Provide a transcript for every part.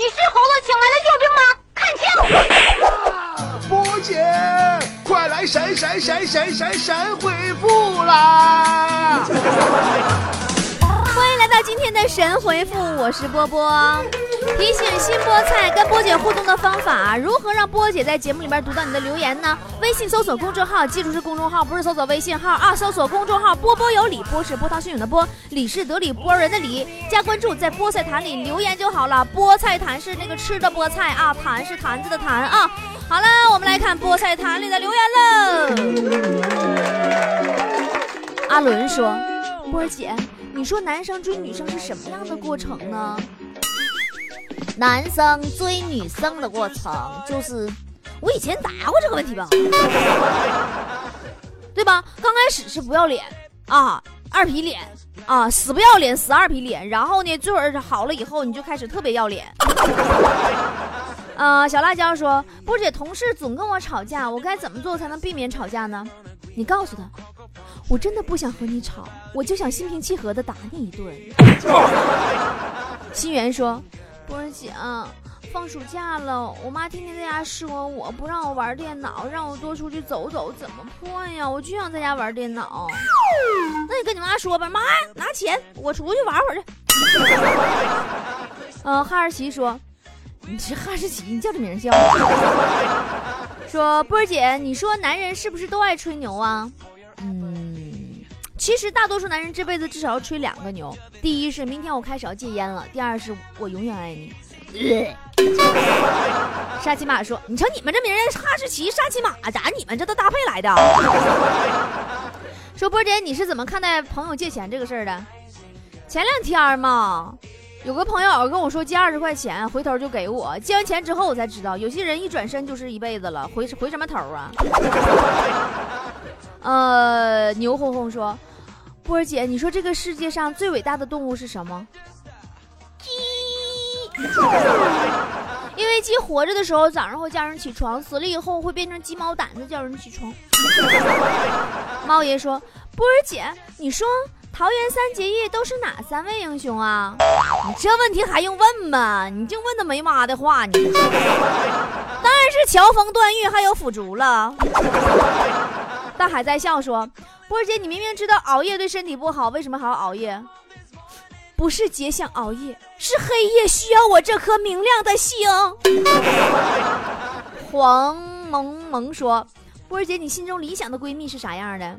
你是猴子请来的救兵吗？看清！波姐，快来神神神神神神回复啦！欢迎来到今天的神回复，我是波波。提醒新菠菜跟波姐互动的方法，如何让波姐在节目里边读到你的留言呢？微信搜索公众号，记住是公众号，不是搜索微信号啊！搜索公众号“波波有理”，波是波涛汹涌的波，理是德理波人的理，加关注，在菠菜坛里留言就好了。菠菜坛是那个吃的菠菜啊，坛是坛子的坛啊。好了，我们来看菠菜坛里的留言喽。阿伦说：“波儿姐，你说男生追女生是什么样的过程呢？”男生追女生的过程，就是我以前答过这个问题吧，对吧？刚开始是不要脸啊，二皮脸啊，死不要脸，死二皮脸。然后呢，最后好了以后，你就开始特别要脸。呃，小辣椒说，波姐同事总跟我吵架，我该怎么做才能避免吵架呢？你告诉他，我真的不想和你吵，我就想心平气和的打你一顿。心源说。波儿姐，放暑假了，我妈天天在家说我不让我玩电脑，让我多出去走走，怎么破呀？我就想在家玩电脑。那你跟你妈说吧，妈拿钱，我出去玩会儿去。嗯，哈士奇说：“你这哈士奇，你叫这名叫。”说波儿姐，你说男人是不是都爱吹牛啊？嗯，其实大多数男人这辈子至少要吹两个牛。第一是明天我开始要戒烟了，第二是我永远爱你。沙琪玛说：“你瞧你们这名人哈士奇、沙琪玛，咋你们这都搭配来的？”说波姐，你是怎么看待朋友借钱这个事儿的？前两天嘛，有个朋友跟我说借二十块钱，回头就给我。借完钱之后，我才知道有些人一转身就是一辈子了，回回什么头啊？呃，牛哄哄说。波姐，你说这个世界上最伟大的动物是什么？因为鸡活着的时候早上会叫人起床，死了以后会变成鸡毛掸子叫人起床。猫爷说：“波儿姐，你说桃园三结义都是哪三位英雄啊？你这问题还用问吗？你净问那没妈的话，你 当然是乔峰、段誉还有腐竹了。”大海在笑说。波儿姐，你明明知道熬夜对身体不好，为什么还要熬夜？不是姐想熬夜，是黑夜需要我这颗明亮的星。黄萌萌说：“波儿姐，你心中理想的闺蜜是啥样的？”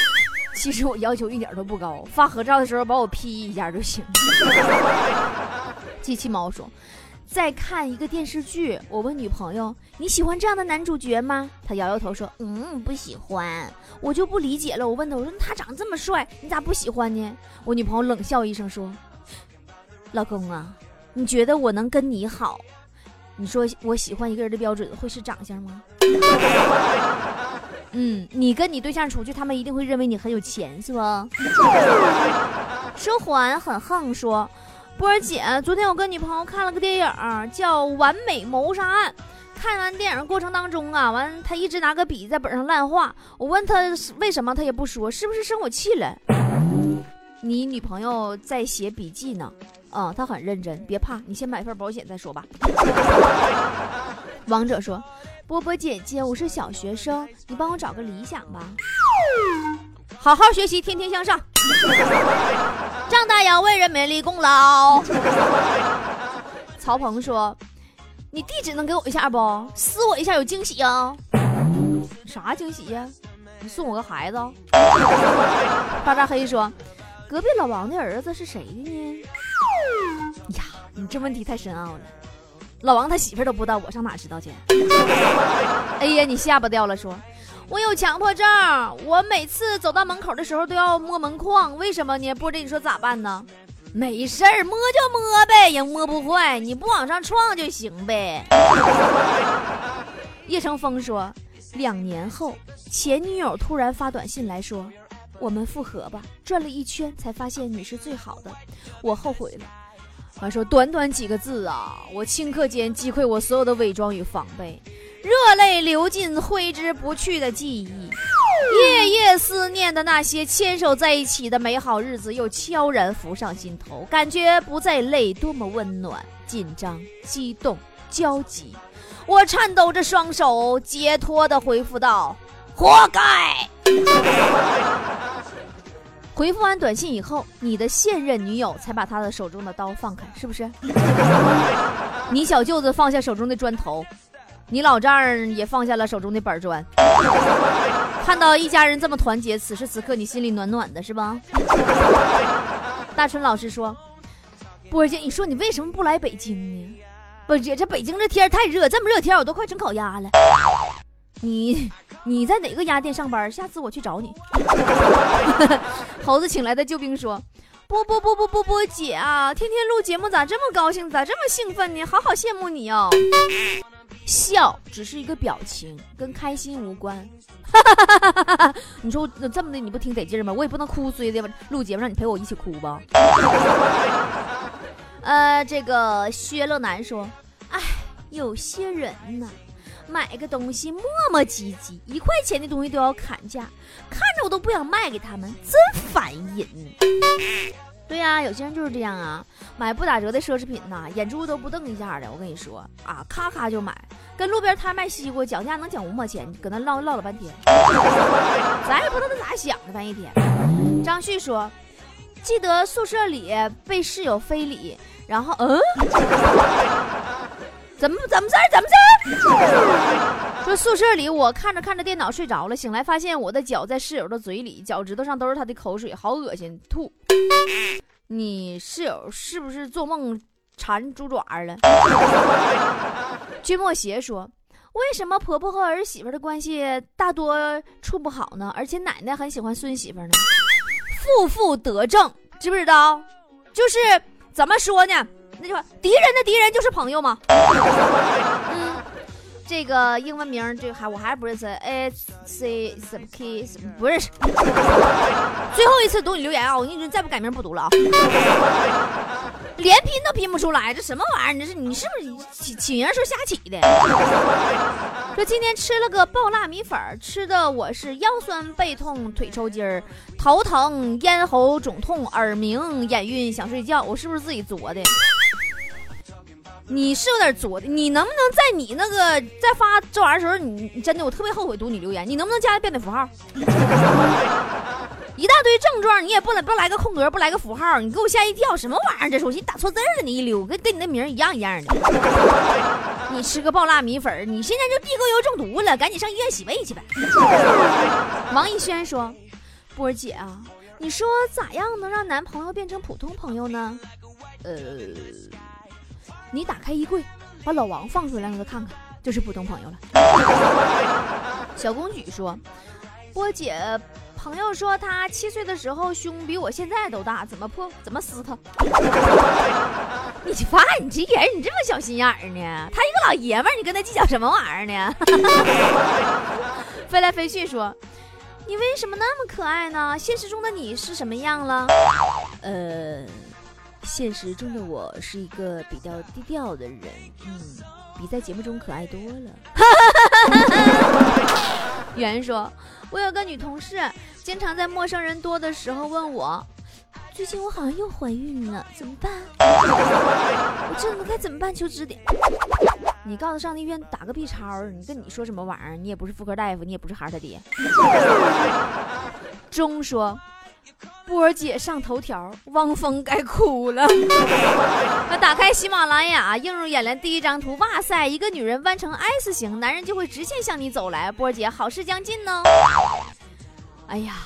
其实我要求一点都不高，发合照的时候把我 P 一下就行。机器猫说。在看一个电视剧，我问女朋友：“你喜欢这样的男主角吗？”她摇摇头说：“嗯，不喜欢。”我就不理解了，我问她：“我说他长这么帅，你咋不喜欢呢？”我女朋友冷笑一声说：“老公啊，你觉得我能跟你好？你说我喜欢一个人的标准会是长相吗？” 嗯，你跟你对象出去，他们一定会认为你很有钱，是吧？说环很横说。波儿姐，昨天我跟女朋友看了个电影，叫《完美谋杀案》。看完电影过程当中啊，完他一直拿个笔在本上乱画。我问他为什么，他也不说，是不是生我气了？你女朋友在写笔记呢？嗯，她很认真。别怕，你先买份保险再说吧。王者说：“波波姐姐，我是小学生，你帮我找个理想吧。好好学习，天天向上。”张大要为人民立功劳。曹鹏说：“你地址能给我一下不？撕我一下有惊喜啊！啥惊喜呀？你送我个孩子？” 巴扎黑说：“隔壁老王的儿子是谁的呢？”呀，你这问题太深奥了。老王他媳妇都不知道，我上哪知道去？哎呀，你下巴掉了，说。我有强迫症，我每次走到门口的时候都要摸门框，为什么呢？波姐，你说咋办呢？没事儿，摸就摸呗，也摸不坏，你不往上撞就行呗。叶成风说，两年后，前女友突然发短信来说，我们复合吧。转了一圈才发现你是最好的，我后悔了。完说，短短几个字啊，我顷刻间击溃我所有的伪装与防备。热泪流尽挥之不去的记忆。夜夜思念的那些牵手在一起的美好日子又悄然浮上心头，感觉不再累，多么温暖！紧张、激动、焦急，我颤抖着双手，解脱的回复道：“活该。”回复完短信以后，你的现任女友才把她的手中的刀放开，是不是？你小舅子放下手中的砖头，你老丈人也放下了手中的板砖。看到一家人这么团结，此时此刻你心里暖暖的，是吧？大春老师说：“波姐，你说你为什么不来北京呢？波姐，这北京这天太热，这么热天我都快成烤鸭了。你你在哪个鸭店上班？下次我去找你。”猴子请来的救兵说：“波波波波波波姐啊，天天录节目咋这么高兴，咋这么兴奋呢？好好羡慕你哦。”笑只是一个表情，跟开心无关。你说我这么的你不挺得劲吗？我也不能哭衰的录节目让你陪我一起哭吧。呃，这个薛乐南说：“哎，有些人呢，买个东西磨磨唧唧，一块钱的东西都要砍价，看着我都不想卖给他们，真烦人。”对呀，有些人就是这样啊，买不打折的奢侈品呐，眼珠都不瞪一下的。我跟你说啊，咔咔就买，跟路边摊卖西瓜讲价能讲五毛钱，搁那唠唠了半天，咱也不知道他咋想的，反正一天。张旭说，记得宿舍里被室友非礼，然后 嗯，怎么怎么事怎么事说宿舍里我看着看着电脑睡着了，醒来发现我的脚在室友的嘴里，脚趾头上都是他的口水，好恶心，吐。你室友是不是做梦馋猪爪了？君莫邪说：“为什么婆婆和儿媳妇的关系大多处不好呢？而且奶奶很喜欢孙媳妇呢？负负得正，知不知道？就是怎么说呢？那句话，敌人的敌人就是朋友嘛。”嗯。这个英文名，这个还我还是不认识，A C 什么 K 什么不认识。最后一次读你留言啊！我跟你说，再不改名不读了啊！连拼都拼不出来，这什么玩意儿？这是你是不是起起名时候瞎起的？说今天吃了个爆辣米粉，吃的我是腰酸背痛、腿抽筋儿、头疼、咽喉肿痛、耳鸣、眼晕、想睡觉。我是不是自己作的？你是有点作的，你能不能在你那个在发这玩意儿时候，你真的我特别后悔读你留言，你能不能加个标点符号？一大堆症状，你也不能不来个空格，不来个符号，你给我吓一跳，什么玩意儿？这是我寻思打错字了，你一溜，跟跟你那名一样一样的。你吃个爆辣米粉，你现在就地沟油中毒了，赶紧上医院洗胃去呗。王艺轩说：“波儿姐啊，你说咋样能让男朋友变成普通朋友呢？”呃。你打开衣柜，把老王放出来，让他看看，就是普通朋友了。小公举说：“波姐，朋友说他七岁的时候胸比我现在都大，怎么破？怎么撕他？”你发你这人，你这么小心眼儿呢？他一个老爷们儿，你跟他计较什么玩意儿呢？飞来飞去说：“你为什么那么可爱呢？现实中的你是什么样了？”呃。现实中的我是一个比较低调的人，嗯，比在节目中可爱多了。圆说：“我有个女同事，经常在陌生人多的时候问我，最近我好像又怀孕了，怎么办？我真的该怎么办？求指点。你告诉上医院打个 B 超，你跟你说什么玩意儿？你也不是妇科大夫，你也不是孩儿他爹。”钟说。波儿姐上头条，汪峰该哭了。那打开喜马拉雅，映入眼帘第一张图，哇塞，一个女人弯成 S 型，男人就会直线向你走来。波儿姐，好事将近呢。哎呀，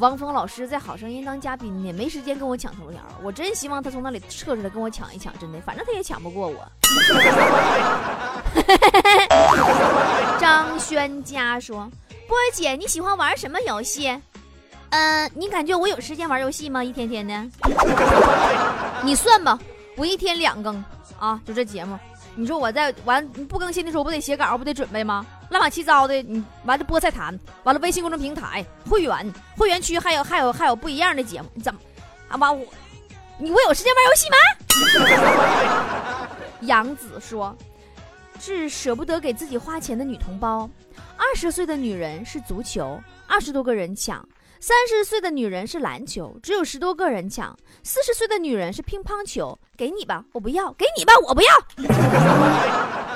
汪峰老师在《好声音》当嘉宾呢，没时间跟我抢头条。我真希望他从那里撤出来跟我抢一抢，真的，反正他也抢不过我。张轩佳说：“波儿姐，你喜欢玩什么游戏？”嗯，你感觉我有时间玩游戏吗？一天天的，你算吧，我一天两更啊，就这节目。你说我在完不更新的时候，不得写稿，不得准备吗？乱七糟的，你完了菠菜坛，完了微信公众平台会员会员区还有还有还有不一样的节目，你怎么啊？完我，你我有时间玩游戏吗？杨子说，是舍不得给自己花钱的女同胞。二十岁的女人是足球。二十多个人抢；三十岁的女人是篮球，只有十多个人抢；四十岁的女人是乒乓球，给你吧，我不要；给你吧，我不要。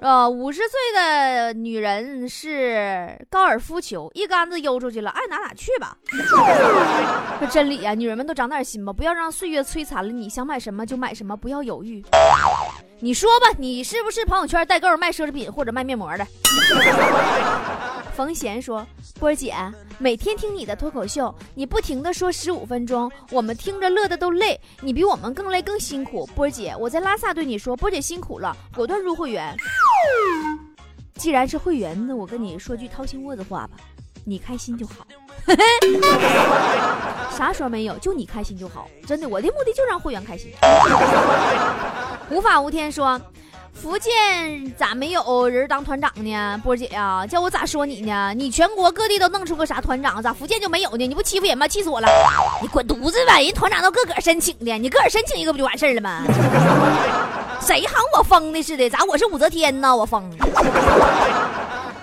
呃，五十岁的女人是高尔夫球，一杆子悠出去了，爱哪哪去吧。这真理啊，女人们都长点心吧，不要让岁月摧残了你，想买什么就买什么，不要犹豫。你说吧，你是不是朋友圈代购卖奢侈品或者卖面膜的？冯贤说：“波儿姐，每天听你的脱口秀，你不停的说十五分钟，我们听着乐的都累。你比我们更累更辛苦。波儿姐，我在拉萨对你说，波儿姐辛苦了，果断入会员。既然是会员，那我跟你说句掏心窝子话吧，你开心就好。啥说没有，就你开心就好。真的，我的目的就让会员开心。无法无天说。”福建咋没有人当团长呢？波姐呀，叫我咋说你呢？你全国各地都弄出个啥团长，咋福建就没有呢？你不欺负人吗？气死我了！你滚犊子吧！人团长都个个申请的，你个个申请一个不就完事儿了吗？谁喊我疯的似的？咋我是武则天呢？我疯？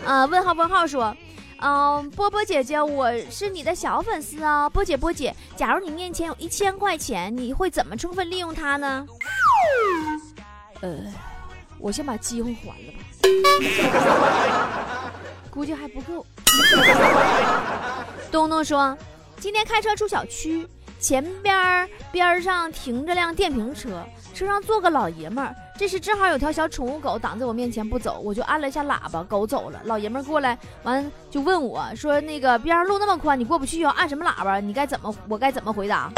啊？问号问号说，嗯，波波姐姐，我是你的小粉丝啊。波姐波姐，假如你面前有一千块钱，你会怎么充分利用它呢？呃。我先把机会还了吧，估计还不够。东东说，今天开车出小区，前边边上停着辆电瓶车，车上坐个老爷们儿。这时正好有条小宠物狗挡在我面前不走，我就按了一下喇叭，狗走了。老爷们儿过来完就问我说：“那个边上路那么宽，你过不去啊？按什么喇叭？你该怎么？我该怎么回答？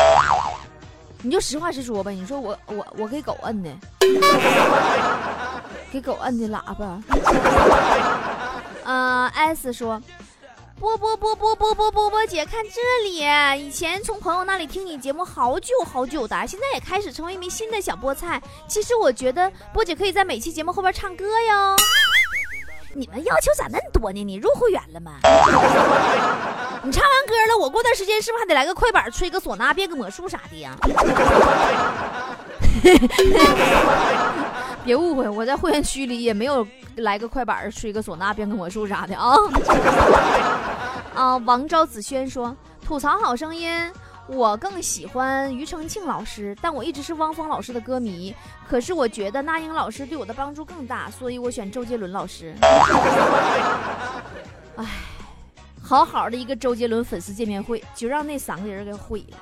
你就实话实说呗。你说我我我给狗摁的。”给狗摁的喇叭。嗯，S 说：“波波波波波波波波姐，看这里，以前从朋友那里听你节目好久好久的，现在也开始成为一名新的小菠菜。其实我觉得波姐可以在每期节目后边唱歌哟。你们要求咋那么多呢？你入会员了吗？你唱完歌了，我过段时间是不是还得来个快板，吹个唢呐，变个魔术啥的呀？” 别误会，我在会员区里也没有来个快板吹个唢呐、变个魔术啥的啊。啊，王昭子轩说吐槽好声音，我更喜欢庾澄庆老师，但我一直是汪峰老师的歌迷。可是我觉得那英老师对我的帮助更大，所以我选周杰伦老师。哎，好好的一个周杰伦粉丝见面会，就让那三个人给毁了。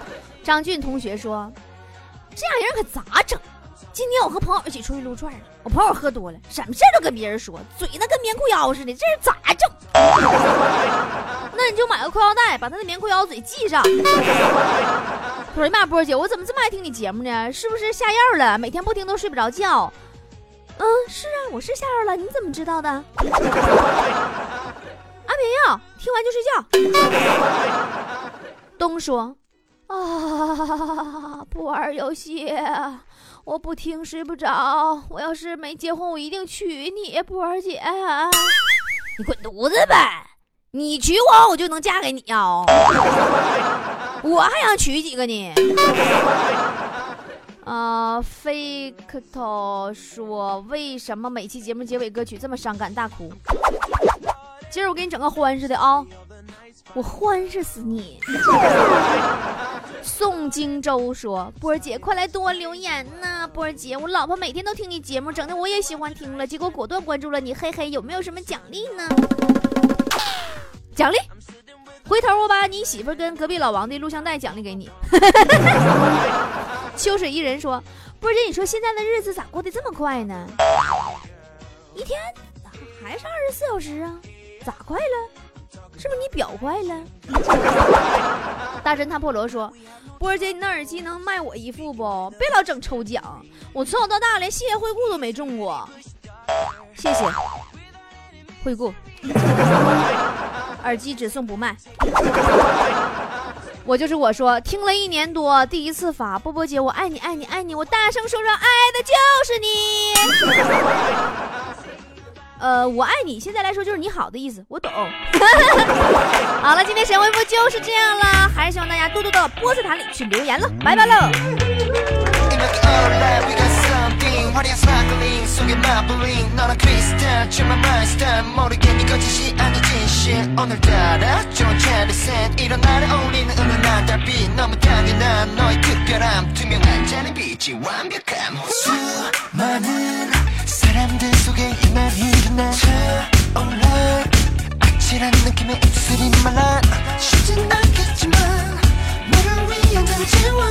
张俊同学说，这样人可咋整？今天我和朋友一起出去撸串了，我朋友喝多了，什么事都跟别人说，嘴那跟棉裤腰似的，这是咋整？那你就买个裤腰带，把他的棉裤腰嘴系上。我说妈，波姐，我怎么这么爱听你节目呢？是不是下药了？每天不听都睡不着觉。嗯，是啊，我是下药了，你怎么知道的？安眠药，听完就睡觉。东说，啊，不玩游戏。我不听睡不着，我要是没结婚，我一定娶你，波儿姐。你滚犊子呗！你娶我，我就能嫁给你啊！我还想娶几个呢？啊，fake 说为什么每期节目结尾歌曲这么伤感大哭？今儿我给你整个欢实的啊！我欢实死你！宋荆州说：“波儿姐，快来多留言呐！波儿姐，我老婆每天都听你节目，整的我也喜欢听了，结果果断关注了你。嘿嘿，有没有什么奖励呢？奖励？回头我把你媳妇跟隔壁老王的录像带奖励给你。”秋水一人说：“波儿姐，你说现在的日子咋过得这么快呢？一天还是二十四小时啊？咋快了？”是不是你表坏了？大侦探破罗说：“波儿姐，你那耳机能卖我一副不？别老整抽奖，我从小到大连谢谢惠顾都没中过。谢谢惠顾，耳机只送不卖。我就是我说，听了一年多，第一次发波波姐，我爱你，爱你，爱你，我大声说说，爱的就是你。”呃，我爱你，现在来说就是你好的意思，我懂。好了，今天神回复就是这样了，还是希望大家多多到波斯塔里去留言了，拜拜喽。 사람들 속에 이날 힘든 날 차올라. 아찔한 느낌의 입술이 말라. 쉽진 않겠지만 너를 위한 잔치와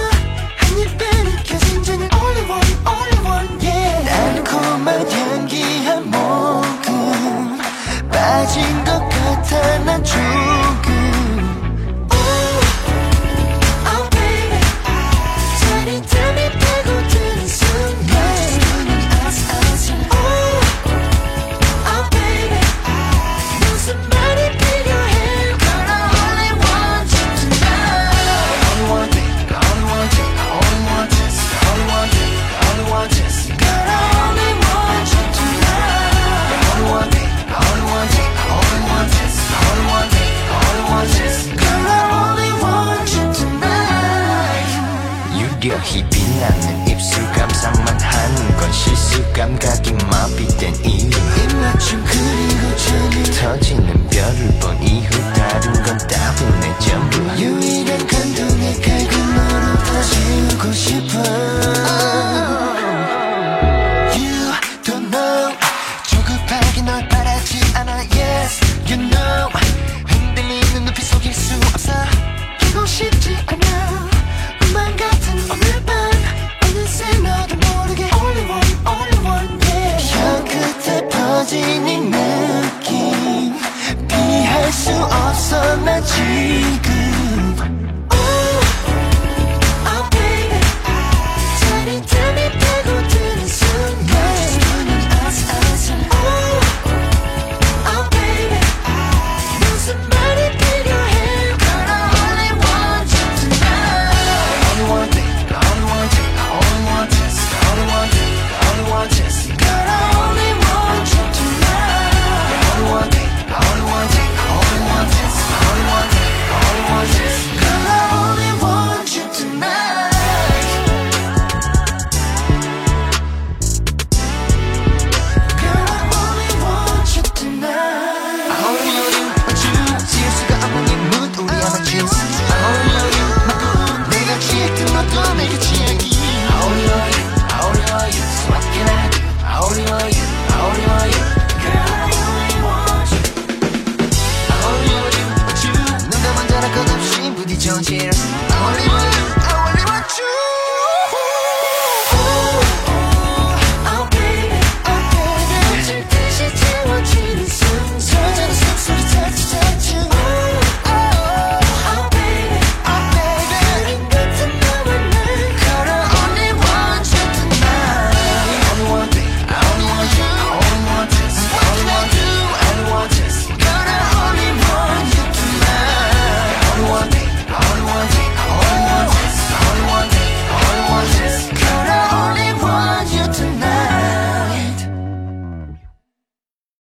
한 입에 느껴진 잔이 only one only one yeah. 달콤한 향기 한 모금. 빠진 것 같아 난 조금 情。